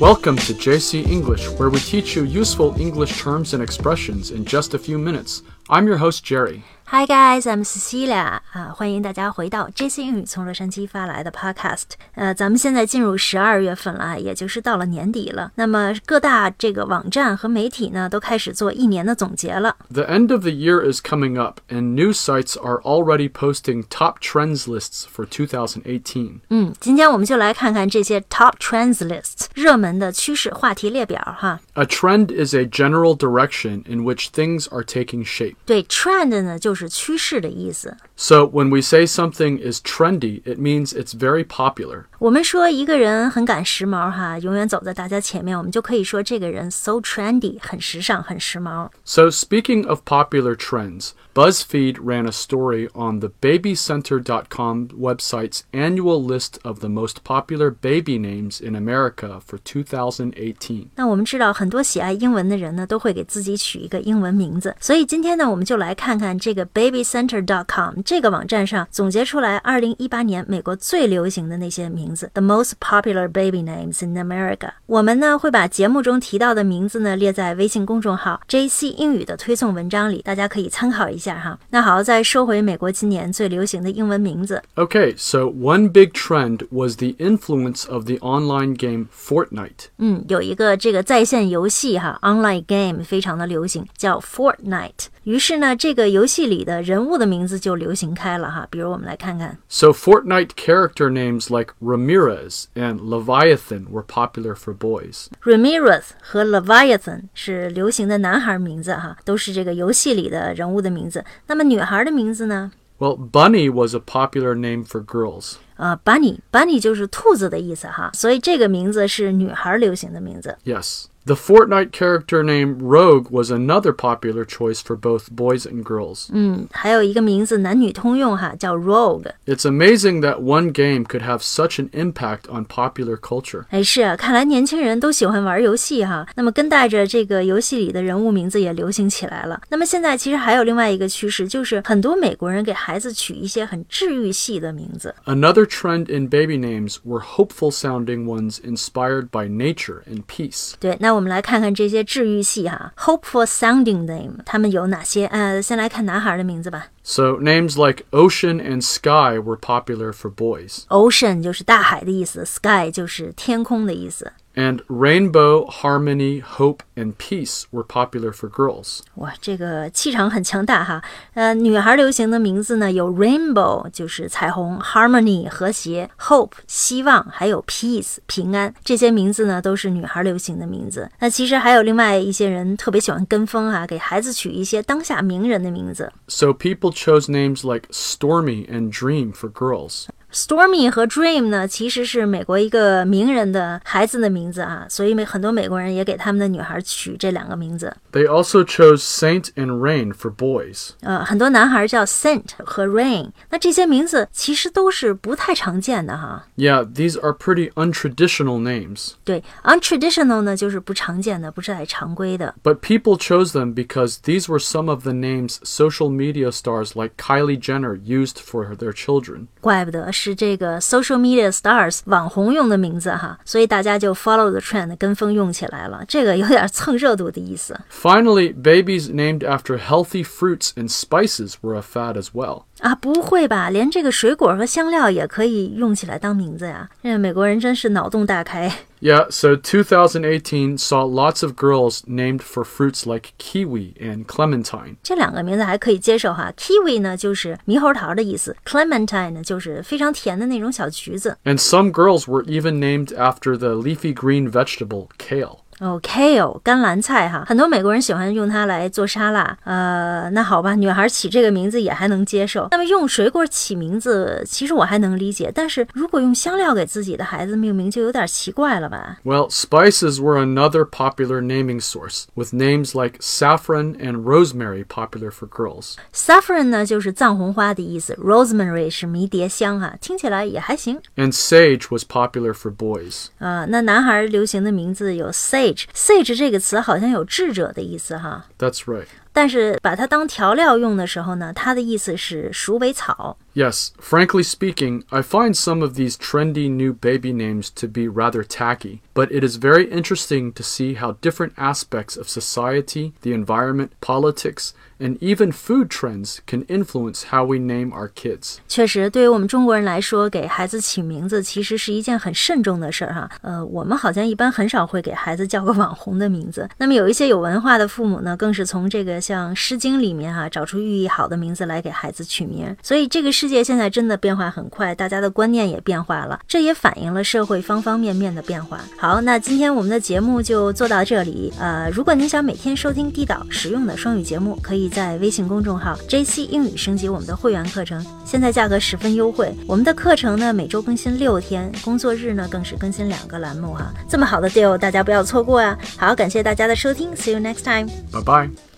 Welcome to JC English, where we teach you useful English terms and expressions in just a few minutes. I'm your host, Jerry. Hi guys, I'm Cecilia 啊，欢迎大家回到 JC 英语从洛杉矶发来的 Podcast。呃，咱们现在进入十二月份了，也就是到了年底了。那么各大这个网站和媒体呢，都开始做一年的总结了。 The end of the year is coming up, and news sites are already posting top trends lists for 2018. 嗯，今天我们就来看看这些 Top Trends Lists 热门的趋势话题列表哈。 A trend is a general direction in which things are taking shape. 对，trend 呢就是 是趋势的意思。So when we say something is trendy, it means it's very popular. 我们说一个人很赶时髦哈，永远走在大家前面，我们就可以说这个人 so trendy，很时尚，很时髦。 So, speaking of popular trends, BuzzFeed ran a story on the BabyCenter.com website's annual list of the most popular baby names in America for 2018. 那我们知道，很多喜爱英文的人呢，都会给自己取一个英文名字。所以今天呢，我们就来看看这个 BabyCenter.com 这个网站上总结出来2018年美国最流行的那些名字，the most popular baby names in America。我们呢会把节目中提到的名字呢列在微信公众号 JC 英语的推送文章里，大家可以参考一下哈。那好，再说回美国今年最流行的英文名字。 Okay, so one big trend was the influence of the online game Fortnite. 嗯，有一个这个在线游戏哈，online game 非常的流行，叫 Fortnite。于是呢，这个游戏里的人物的名字就流行 开了哈。比如我们来看看， So, Fortnite character names like Ramirez and Leviathan were popular for boys. Ramirez 和 Leviathan 是流行的男孩名字哈，都是这个游戏里的人物的名字。那么女孩的名字呢？ Well, Bunny was a popular name for girls. 呃，Bunny，Bunny 就是兔子的意思哈，所以这个名字是女孩流行的名字。 Yes. The Fortnite character name Rogue was another popular choice for both boys and girls. 嗯，还有一个名字男女通用哈，叫 Rogue。 It's amazing that one game could have such an impact on popular culture. 哎，是啊，看来年轻人都喜欢玩游戏哈。那么跟带着这个游戏里的人物名字也流行起来了。那么现在其实还有另外一个趋势，就是很多美国人给孩子取一些很治愈系的名字。 Another trend in baby names were hopeful sounding ones inspired by nature and peace. 对，那我 们来看看这些治愈系哈，hopeful sounding name，他们有哪些？呃，先来看男孩的名字吧。 So names like Ocean and Sky were popular for boys. Ocean 就是大海的意思，sky 就是天空的意思。 And rainbow, harmony, hope, and peace were popular for girls. 哇，这个气场很强大哈。呃，女孩流行的名字呢有 rainbow，就是彩虹；harmony 和谐；hope 希望；还有 peace 平安。这些名字呢都是女孩流行的名字。那其实还有另外一些人特别喜欢跟风啊，给孩子取一些当下名人的名字。 So people chose names like Stormy and Dream for girls. Stormy 和 Dream 呢，其实是美国一个名人的孩子的名字啊，所以美很多美国人也给他们的女孩取这两个名字。 They also chose Saint and Rain for boys. 呃，很多男孩叫 Saint 和 Rain，那这些名字其实都是不太常见的哈。 Yeah, these are pretty untraditional names. 对，untraditional 呢就是不常见的，不是太常规的。 But people chose them because these were some of the names social media stars like Kylie Jenner used for their children. 怪不得 是这个 social media stars 网红用的名字哈，所以大家就 follow the trend 跟风用起来了。这个有点蹭热度的意思。 Finally, babies named after healthy fruits and spices were a fad as well. 啊，不会吧？连这个水果和香料也可以用起来当名字呀？这美国人真是脑洞大开。 Yeah, so 2018 saw lots of girls named for fruits like kiwi and clementine. 这两个名字还可以接受哈，kiwi 呢就是猕猴桃的意思，clementine 呢就是非常甜的那种小橘子。 And some girls were even named after the leafy green vegetable kale. 哦，kale 甘蓝菜哈，很多美国人喜欢用它来做沙拉。呃，那好吧，女孩起这个名字也还能接受。那么用水果起名字，其实我还能理解，但是如果用香料给自己的孩子命名，就有点奇怪了吧？ Well, spices were another popular naming source, with names like saffron and rosemary popular for girls. Saffron 呢就是藏红花的意思，rosemary 是迷迭香哈，听起来也还行。 And sage was popular for boys. 啊、那男孩流行的名字有 Sage，sage 这个词好像有智者的意思哈，That's right. 但是把它当调料用的时候呢，它的意思是鼠尾草。Yes, frankly speaking, I find some of these trendy new baby names to be rather tacky, but it is very interesting to see how different aspects of society, the environment, politics, and even food trends can influence how we name our kids. 确实，对于我们中国人来说，给孩子起名字其实是一件很慎重的事儿哈。呃，我们好像一般很少会给孩子叫个网红的名字。那么有一些有文化的父母呢，更是从这个像《诗经》里面哈、找出寓意好的名字来给孩子取名。所以这个 世界现在真的变化很快，大家的观念也变化了，这也反映了社会方方面面的变化。好，那今天我们的节目就做到这里。呃，如果您想每天收听地道实用的双语节目，可以在微信公众号 JC 英语升级我们的会员课程，现在价格十分优惠。我们的课程呢每周更新六天，工作日呢更是更新两个栏目哈。这么好的 deal，大家不要错过啊！好，感谢大家的收听，See you next time。Bye bye.